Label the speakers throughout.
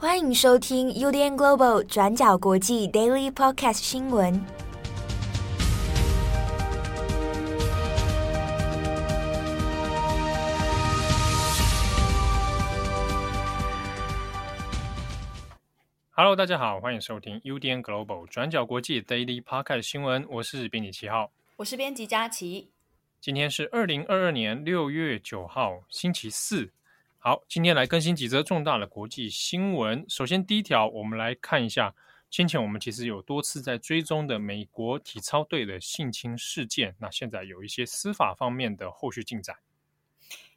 Speaker 1: 欢迎收听 UDN Global 转角国际 Daily Podcast 新闻。
Speaker 2: Hello，大家好，欢迎收听 UDN Global 转角国际 Daily Podcast 新闻。我是编辑七号，
Speaker 3: 我是编辑佳琪。
Speaker 2: 今天是二零二二年六月九号，星期四。好，今天来更新几则重大的国际新闻。首先，第一条，我们来看一下先前我们其实有多次在追踪的美国体操队的性侵事件。那现在有一些司法方面的后续进展。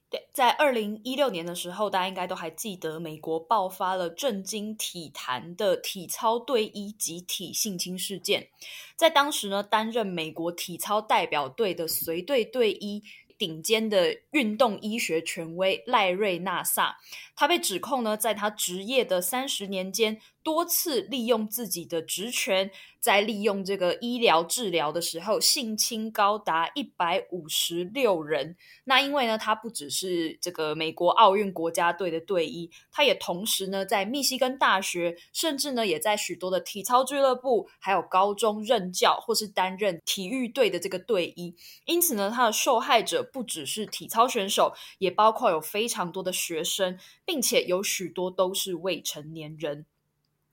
Speaker 3: 对，在二零一六年的时候，大家应该都还记得，美国爆发了震惊体坛的体操队医集体性侵事件。在当时呢，担任美国体操代表队的随队队医。顶尖的运动医学权威赖瑞纳萨，他被指控呢，在他职业的三十年间，多次利用自己的职权，在利用这个医疗治疗的时候，性侵高达一百五十六人。那因为呢，他不只是这个美国奥运国家队的队医，他也同时呢，在密西根大学，甚至呢，也在许多的体操俱乐部，还有高中任教，或是担任体育队的这个队医。因此呢，他的受害者不只是体操选手，也包括有非常多的学生，并且有许多都是未成年人。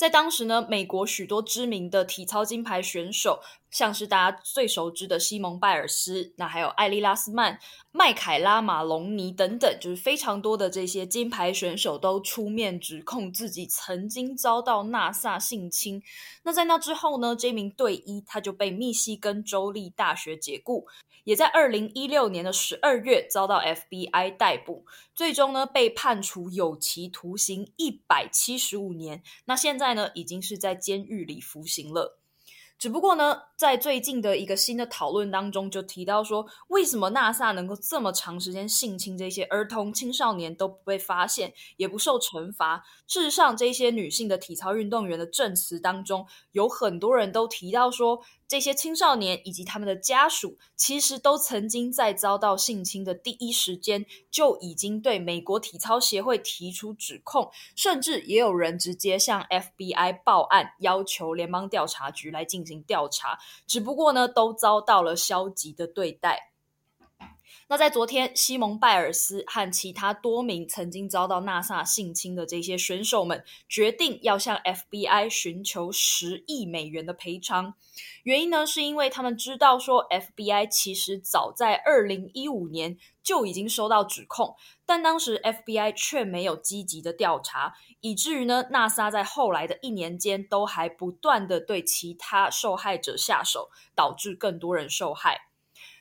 Speaker 3: 在当时呢，美国许多知名的体操金牌选手，像是大家最熟知的西蒙拜尔斯，那还有艾莉拉斯曼、麦凯拉马龙尼等等，就是非常多的这些金牌选手都出面指控自己曾经遭到纳萨性侵。那在那之后呢，这名队医他就被密西根州立大学解雇，也在二零一六年的十二月遭到 FBI 逮捕，最终呢被判处有期徒刑一百七十五年。那现在呢，已经是在监狱里服刑了。只不过呢，在最近的一个新的讨论当中，就提到说，为什么纳萨能够这么长时间性侵这些儿童、青少年都不被发现，也不受惩罚？事实上，这些女性的体操运动员的证词当中，有很多人都提到说，这些青少年以及他们的家属，其实都曾经在遭到性侵的第一时间，就已经对美国体操协会提出指控，甚至也有人直接向 FBI 报案，要求联邦调查局来进行调查。只不过呢，都遭到了消极的对待。那在昨天，西蒙拜尔斯和其他多名曾经遭到纳萨性侵的这些选手们，决定要向 FBI 寻求十亿美元的赔偿。原因呢，是因为他们知道说，FBI 其实早在二零一五年就已经收到指控，但当时 FBI 却没有积极的调查，以至于呢，纳萨在后来的一年间都还不断的对其他受害者下手，导致更多人受害。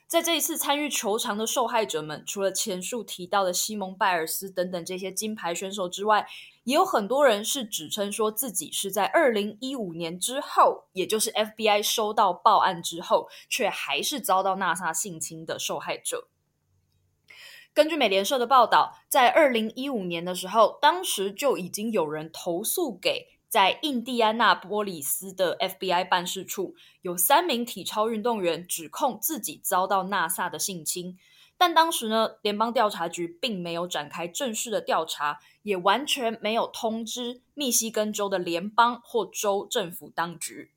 Speaker 3: 在这一次参与求偿的受害者们，除了前述提到的西蒙拜尔斯等等这些金牌选手之外，也有很多人是指称说自己是在二零一五年之后，也就是 FBI 收到报案之后，却还是遭到纳萨性侵的受害者。根据美联社的报道，在二零一五年的时候，当时就已经有人投诉给。在印第安纳波里斯的 FBI 办事处，有三名体操运动员指控自己遭到纳萨的性侵，但当时呢，联邦调查局并没有展开正式的调查，也完全没有通知密西根州的联邦或州政府当局。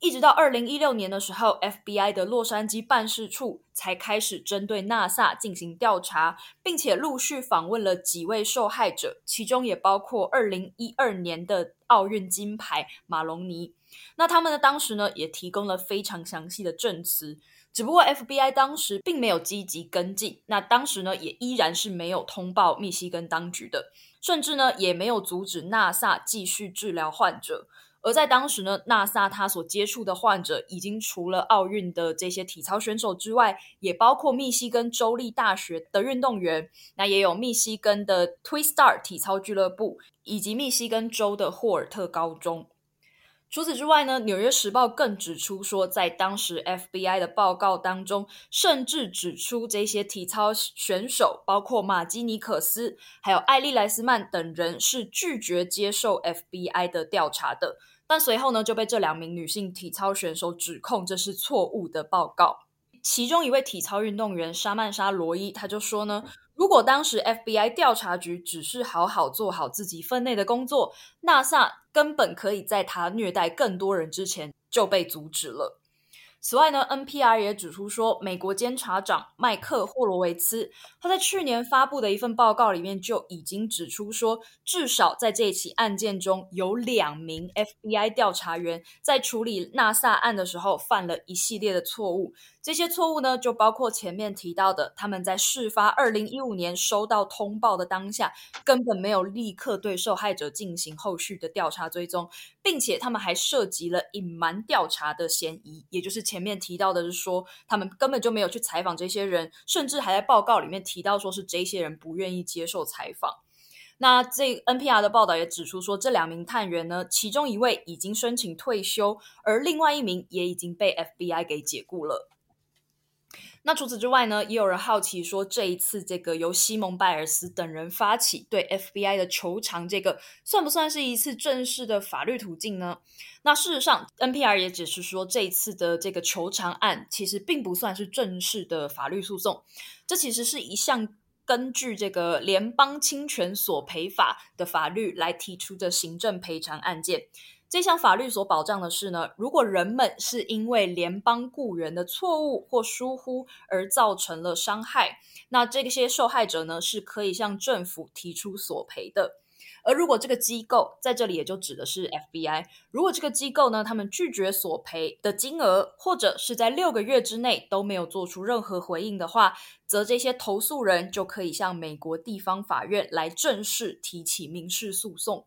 Speaker 3: 一直到二零一六年的时候，FBI 的洛杉矶办事处才开始针对纳萨进行调查，并且陆续访问了几位受害者，其中也包括二零一二年的奥运金牌马龙尼。那他们呢，当时呢也提供了非常详细的证词，只不过 FBI 当时并没有积极跟进，那当时呢也依然是没有通报密西根当局的，甚至呢也没有阻止纳萨继续治疗患者。而在当时呢，纳萨他所接触的患者已经除了奥运的这些体操选手之外，也包括密西根州立大学的运动员，那也有密西根的 Twistar 体操俱乐部，以及密西根州的霍尔特高中。除此之外呢，《纽约时报》更指出说，在当时 FBI 的报告当中，甚至指出这些体操选手，包括马基尼克斯还有艾利莱斯曼等人，是拒绝接受 FBI 的调查的。但随后呢，就被这两名女性体操选手指控这是错误的报告。其中一位体操运动员沙曼莎·罗伊，他就说呢，如果当时 FBI 调查局只是好好做好自己分内的工作，NASA 根本可以在他虐待更多人之前就被阻止了。此外呢，NPR 也指出说，美国监察长麦克霍罗维茨他在去年发布的一份报告里面就已经指出说，至少在这起案件中有两名 FBI 调查员在处理纳萨案的时候犯了一系列的错误。这些错误呢，就包括前面提到的，他们在事发二零一五年收到通报的当下，根本没有立刻对受害者进行后续的调查追踪，并且他们还涉及了隐瞒调查的嫌疑，也就是前面提到的是说，他们根本就没有去采访这些人，甚至还在报告里面提到说是这些人不愿意接受采访。那这 NPR 的报道也指出说，这两名探员呢，其中一位已经申请退休，而另外一名也已经被 FBI 给解雇了。那除此之外呢，也有人好奇说，这一次这个由西蒙拜尔斯等人发起对 FBI 的求偿，这个算不算是一次正式的法律途径呢？那事实上，NPR 也只是说，这一次的这个求偿案其实并不算是正式的法律诉讼，这其实是一项根据这个联邦侵权索赔法的法律来提出的行政赔偿案件。这项法律所保障的是呢，如果人们是因为联邦雇员的错误或疏忽而造成了伤害，那这些受害者呢是可以向政府提出索赔的。而如果这个机构在这里也就指的是 FBI，如果这个机构呢，他们拒绝索赔的金额，或者是在六个月之内都没有做出任何回应的话，则这些投诉人就可以向美国地方法院来正式提起民事诉讼。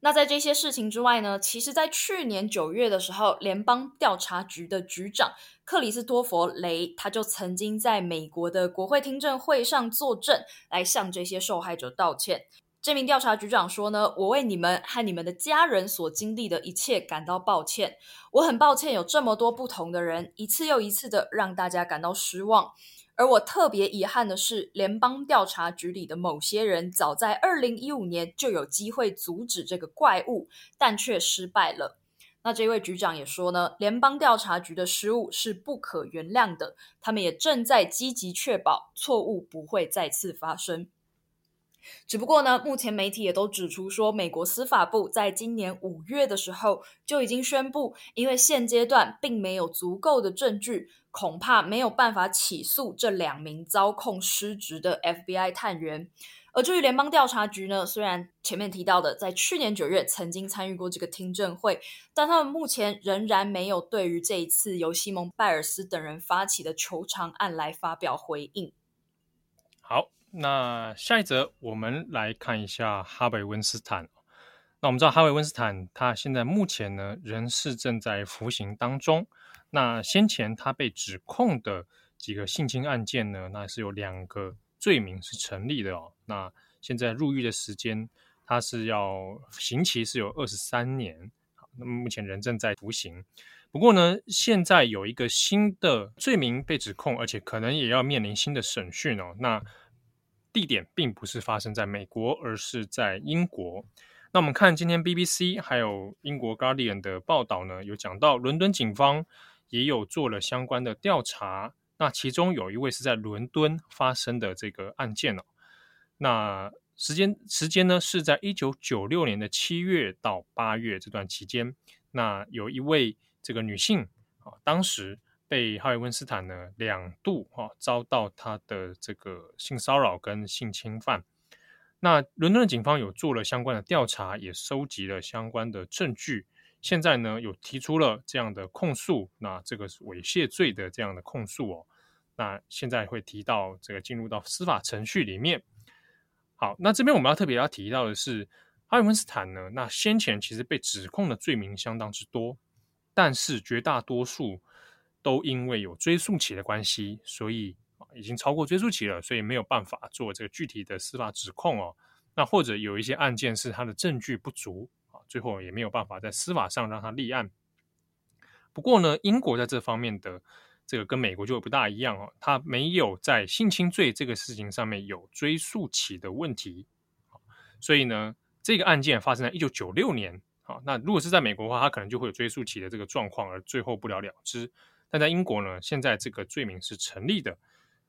Speaker 3: 那在这些事情之外呢，其实，在去年九月的时候，联邦调查局的局长克里斯托弗雷，他就曾经在美国的国会听证会上作证，来向这些受害者道歉。这名调查局长说呢：“我为你们和你们的家人所经历的一切感到抱歉，我很抱歉有这么多不同的人，一次又一次的让大家感到失望。”而我特别遗憾的是，联邦调查局里的某些人早在二零一五年就有机会阻止这个怪物，但却失败了。那这位局长也说呢，联邦调查局的失误是不可原谅的，他们也正在积极确保错误不会再次发生。只不过呢，目前媒体也都指出说，美国司法部在今年五月的时候就已经宣布，因为现阶段并没有足够的证据。恐怕没有办法起诉这两名遭控失职的 FBI 探员。而至于联邦调查局呢，虽然前面提到的在去年九月曾经参与过这个听证会，但他们目前仍然没有对于这一次由西蒙·拜尔斯等人发起的求偿案来发表回应。
Speaker 2: 好，那下一则我们来看一下哈维·温斯坦。那我们知道哈维·温斯坦他现在目前呢仍是正在服刑当中。那先前他被指控的几个性侵案件呢，那是有两个罪名是成立的哦。那现在入狱的时间，他是要刑期是有二十三年，好，那么目前人正在服刑。不过呢，现在有一个新的罪名被指控，而且可能也要面临新的审讯哦。那地点并不是发生在美国，而是在英国。那我们看今天 BBC 还有英国 Guardian 的报道呢，有讲到伦敦警方。也有做了相关的调查，那其中有一位是在伦敦发生的这个案件哦。那时间时间呢是在一九九六年的七月到八月这段期间，那有一位这个女性啊，当时被哈里温斯坦呢两度啊遭到他的这个性骚扰跟性侵犯。那伦敦的警方有做了相关的调查，也收集了相关的证据。现在呢，有提出了这样的控诉，那这个是猥亵罪的这样的控诉哦。那现在会提到这个进入到司法程序里面。好，那这边我们要特别要提到的是，哈里温斯坦呢，那先前其实被指控的罪名相当之多，但是绝大多数都因为有追诉期的关系，所以已经超过追诉期了，所以没有办法做这个具体的司法指控哦。那或者有一些案件是他的证据不足啊。最后也没有办法在司法上让他立案。不过呢，英国在这方面的这个跟美国就不大一样哦，他没有在性侵罪这个事情上面有追诉期的问题。所以呢，这个案件发生在一九九六年。好，那如果是在美国的话，他可能就会有追诉期的这个状况，而最后不了了之。但在英国呢，现在这个罪名是成立的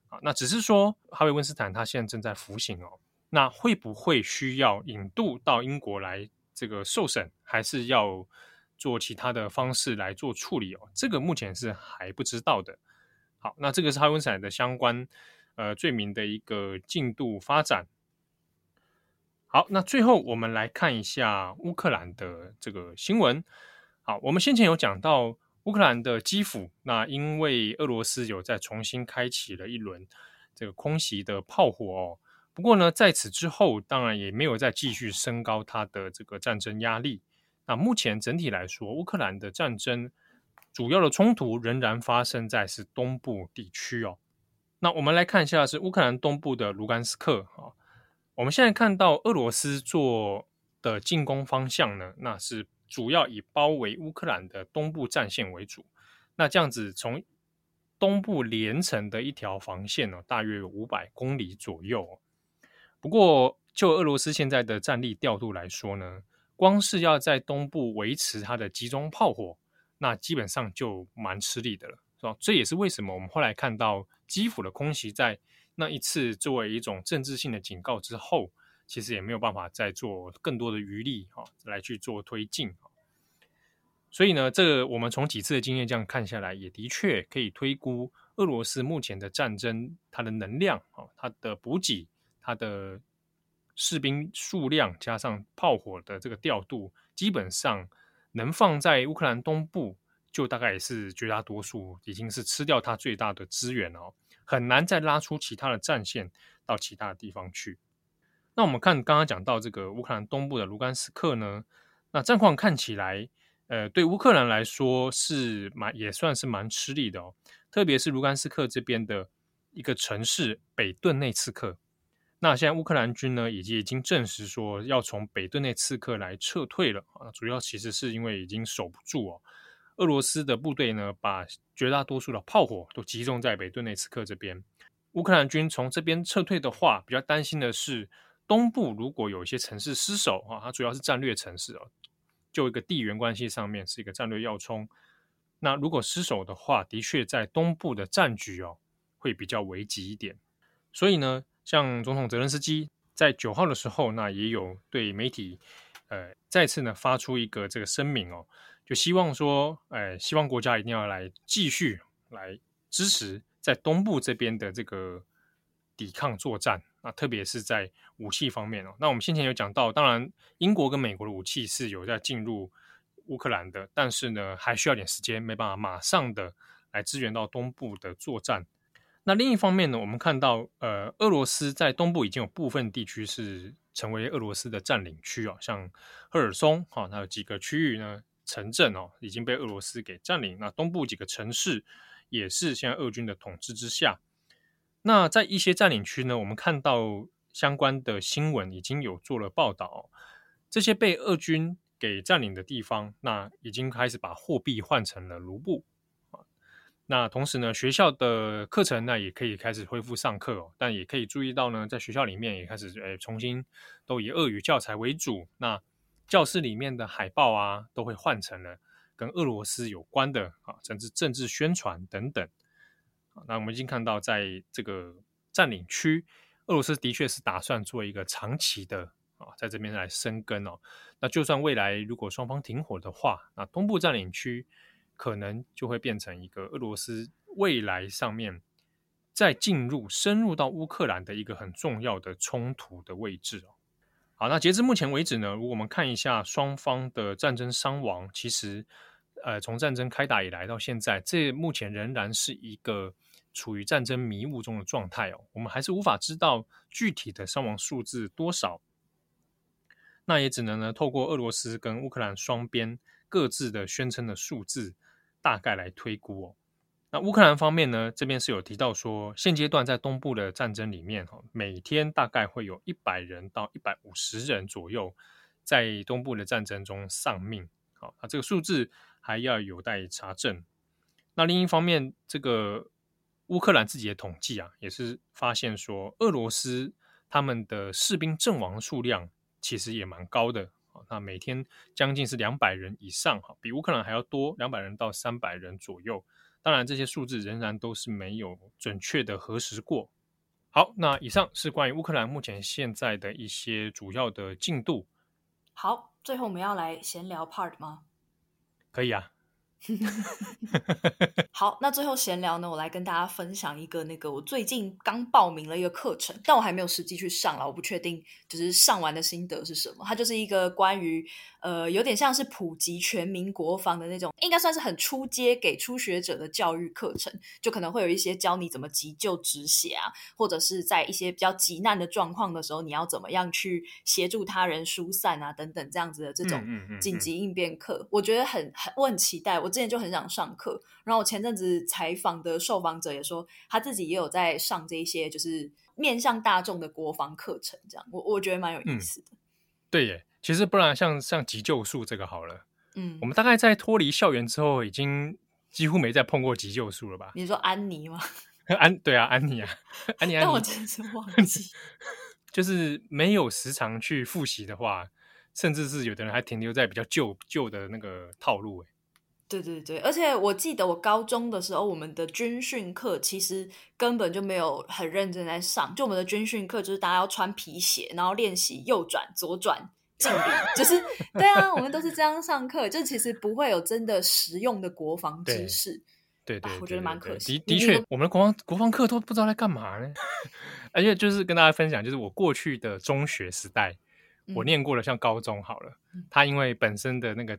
Speaker 2: 啊。那只是说，哈维温斯坦他现在正在服刑哦。那会不会需要引渡到英国来这个受审，还是要做其他的方式来做处理哦？这个目前是还不知道的。好，那这个是哈维温斯坦的相关呃罪名的一个进度发展。好，那最后我们来看一下乌克兰的这个新闻。好，我们先前有讲到乌克兰的基辅，那因为俄罗斯有在重新开启了一轮这个空袭的炮火哦。不过呢，在此之后，当然也没有再继续升高它的这个战争压力。那目前整体来说，乌克兰的战争主要的冲突仍然发生在是东部地区哦。那我们来看一下是乌克兰东部的卢甘斯克啊。我们现在看到俄罗斯做的进攻方向呢，那是主要以包围乌克兰的东部战线为主。那这样子从东部连成的一条防线呢，大约有五百公里左右。不过就俄罗斯现在的战力调度来说呢，光是要在东部维持它的集中炮火，那基本上就蛮吃力的了，是吧？这也是为什么我们后来看到基辅的空袭在。那一次作为一种政治性的警告之后，其实也没有办法再做更多的余力哈，来去做推进。所以呢，这我们从几次的经验这样看下来，也的确可以推估俄罗斯目前的战争，它的能量啊，它的补给，它的士兵数量，加上炮火的这个调度，基本上能放在乌克兰东部，就大概是绝大多数已经是吃掉它最大的资源哦。很难再拉出其他的战线到其他的地方去。那我们看刚刚讲到这个乌克兰东部的卢甘斯克呢，那战况看起来，呃，对乌克兰来说是蛮也算是蛮吃力的哦。特别是卢甘斯克这边的一个城市北顿内茨克，那现在乌克兰军呢已经已经证实说要从北顿内茨克来撤退了啊，主要其实是因为已经守不住哦。俄罗斯的部队呢，把绝大多数的炮火都集中在北顿内茨克这边。乌克兰军从这边撤退的话，比较担心的是东部如果有一些城市失守啊，它主要是战略城市哦，就一个地缘关系上面是一个战略要冲。那如果失守的话，的确在东部的战局哦会比较危急一点。所以呢，像总统泽伦斯基在九号的时候，那也有对媒体呃再次呢发出一个这个声明哦。就希望说，哎，希望国家一定要来继续来支持在东部这边的这个抵抗作战那，特别是在武器方面哦。那我们先前有讲到，当然英国跟美国的武器是有在进入乌克兰的，但是呢，还需要点时间，没办法马上的来支援到东部的作战。那另一方面呢，我们看到，呃，俄罗斯在东部已经有部分地区是成为俄罗斯的占领区啊，像赫尔松哈，它有几个区域呢。城镇哦已经被俄罗斯给占领，那东部几个城市也是现在俄军的统治之下。那在一些占领区呢，我们看到相关的新闻已经有做了报道，这些被俄军给占领的地方，那已经开始把货币换成了卢布啊。那同时呢，学校的课程呢也可以开始恢复上课哦，但也可以注意到呢，在学校里面也开始诶重新都以俄语教材为主。那教室里面的海报啊，都会换成了跟俄罗斯有关的啊，甚至政治宣传等等。那我们已经看到，在这个占领区，俄罗斯的确是打算做一个长期的啊，在这边来生根哦。那就算未来如果双方停火的话，那东部占领区可能就会变成一个俄罗斯未来上面再进入深入到乌克兰的一个很重要的冲突的位置哦。好，那截至目前为止呢，我们看一下双方的战争伤亡，其实，呃，从战争开打以来到现在，这目前仍然是一个处于战争迷雾中的状态哦。我们还是无法知道具体的伤亡数字多少，那也只能呢透过俄罗斯跟乌克兰双边各自的宣称的数字，大概来推估哦。那乌克兰方面呢，这边是有提到说，现阶段在东部的战争里面，哈，每天大概会有一百人到一百五十人左右在东部的战争中丧命。好，那这个数字还要有待查证。那另一方面，这个乌克兰自己的统计啊，也是发现说，俄罗斯他们的士兵阵亡数量其实也蛮高的。啊，那每天将近是两百人以上，哈，比乌克兰还要多两百人到三百人左右。当然，这些数字仍然都是没有准确的核实过。好，那以上是关于乌克兰目前现在的一些主要的进度。
Speaker 3: 好，最后我们要来闲聊 part 吗？
Speaker 2: 可以啊。
Speaker 3: 好，那最后闲聊呢，我来跟大家分享一个那个我最近刚报名了一个课程，但我还没有实际去上了，我不确定就是上完的心得是什么。它就是一个关于呃有点像是普及全民国防的那种，应该算是很初阶给初学者的教育课程，就可能会有一些教你怎么急救止血啊，或者是在一些比较急难的状况的时候，你要怎么样去协助他人疏散啊等等这样子的这种紧急应变课，嗯嗯嗯嗯、我觉得很很我很期待我。我之前就很想上课，然后我前阵子采访的受访者也说，他自己也有在上这一些就是面向大众的国防课程，这样我我觉得蛮有意思的。嗯、
Speaker 2: 对耶，其实不然像像急救术这个好了，
Speaker 3: 嗯，
Speaker 2: 我们大概在脱离校园之后，已经几乎没再碰过急救术了吧？
Speaker 3: 你说安妮吗？
Speaker 2: 安对啊，安妮啊，安妮，安妮，
Speaker 3: 但我真是忘记，
Speaker 2: 就是没有时常去复习的话，甚至是有的人还停留在比较旧旧的那个套路，
Speaker 3: 对对对，而且我记得我高中的时候，我们的军训课其实根本就没有很认真在上。就我们的军训课，就是大家要穿皮鞋，然后练习右转、左转、敬礼，就是对啊，我们都是这样上课，就其实不会有真的实用的国防知识。
Speaker 2: 对对，对，对，对，对，
Speaker 3: 我觉得蛮可惜。
Speaker 2: 的的确，我们的国防国防课都不知道在干嘛呢。而且就是跟大家分享，就是我过去的中学时代，我念过了，像高中好了，他因为本身的那个。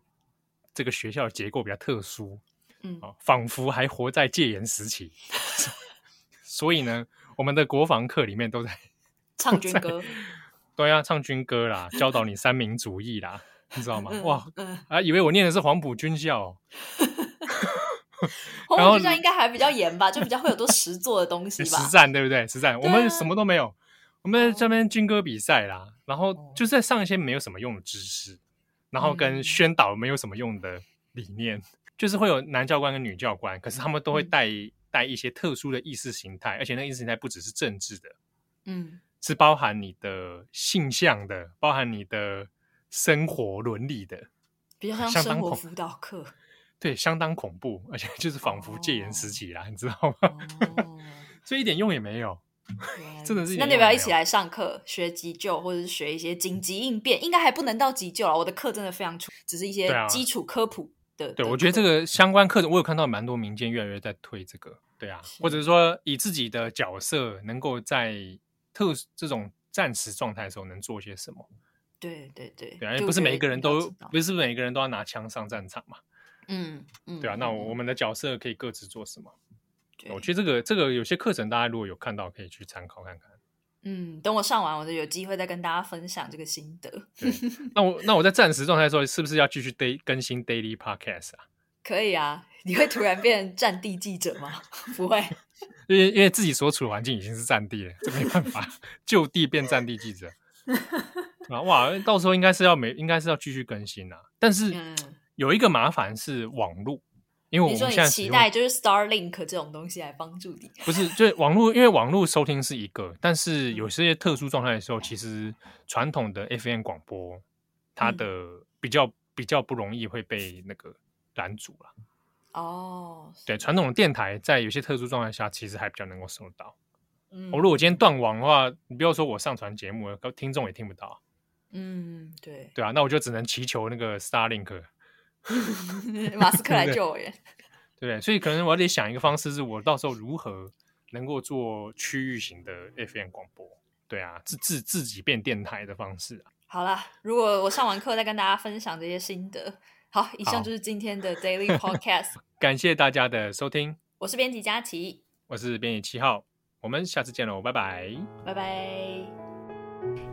Speaker 2: 这个学校的结构比较特殊，
Speaker 3: 嗯，
Speaker 2: 哦，仿佛还活在戒严时期，所以呢，我们的国防课里面都在
Speaker 3: 唱军歌，
Speaker 2: 对呀，唱军歌啦，教导你三民主义啦，你知道吗？
Speaker 3: 嗯、
Speaker 2: 哇，
Speaker 3: 嗯、
Speaker 2: 啊，以为我念的是黄埔军校，
Speaker 3: 黄埔军校应该还比较严吧，就比较会有多实做的东西吧，
Speaker 2: 实战对不对？实战，我们什么都没有，我们在这边军歌比赛啦，然后就是在上一些没有什么用的知识。然后跟宣导没有什么用的理念，嗯、就是会有男教官跟女教官，可是他们都会带、嗯、带一些特殊的意识形态，而且那意识形态不只是政治的，
Speaker 3: 嗯，
Speaker 2: 是包含你的性向的，包含你的生活伦理的，
Speaker 3: 比较像生活辅导课，
Speaker 2: 对，相当恐怖，而且就是仿佛戒严时期啦，哦、你知道吗？哦、所以一点用也没有。真的是，
Speaker 3: 那你要不要一起来上课学急救，或者是学一些紧急应变？应该还不能到急救啊。我的课真的非常粗，只是一些基础科普的。对，
Speaker 2: 对我觉得这个相关课程，我有看到蛮多民间越来越在推这个。对啊，或者是说以自己的角色能够在特这种战时状态的时候能做些什么？
Speaker 3: 对对对，
Speaker 2: 对啊，因为不是每一个人都不是每一个人都要拿枪上战场嘛。
Speaker 3: 嗯嗯，
Speaker 2: 对啊，那我们的角色可以各自做什么？
Speaker 3: 对
Speaker 2: 我觉得这个这个有些课程，大家如果有看到，可以去参考看看。
Speaker 3: 嗯，等我上完，我就有机会再跟大家分享这个心得。
Speaker 2: 那我那我在战时状态的时候，是不是要继续 day 更新 daily podcast 啊？
Speaker 3: 可以啊，你会突然变战地记者吗？不会，
Speaker 2: 因为因为自己所处的环境已经是战地了，这没办法，就地变战地记者。啊哇，到时候应该是要没，应该是要继续更新啊。但是有一个麻烦是网路。因为我们现在
Speaker 3: 期待就是 Starlink 这种东西来帮助你，
Speaker 2: 不是，就是网络，因为网络收听是一个，但是有些特殊状态的时候，其实传统的 FM 广播，它的比较比较不容易会被那个拦阻了。
Speaker 3: 哦，
Speaker 2: 对，传统的电台在有些特殊状态下，其实还比较能够收到。
Speaker 3: 嗯，
Speaker 2: 我如果今天断网的话，你不要说我上传节目，听众也听不到。
Speaker 3: 嗯，对，
Speaker 2: 对啊，那我就只能祈求那个 Starlink。
Speaker 3: 马斯克来救我耶！
Speaker 2: 对不对？所以可能我得想一个方式，是我到时候如何能够做区域型的 FM 广播？对啊，自自自己变电台的方式啊。
Speaker 3: 好啦，如果我上完课再跟大家分享这些心得。好，以上就是今天的 Daily Podcast。
Speaker 2: 感谢大家的收听，
Speaker 3: 我是编辑佳琪，
Speaker 2: 我是编辑七号，我们下次见喽，拜拜，
Speaker 3: 拜拜。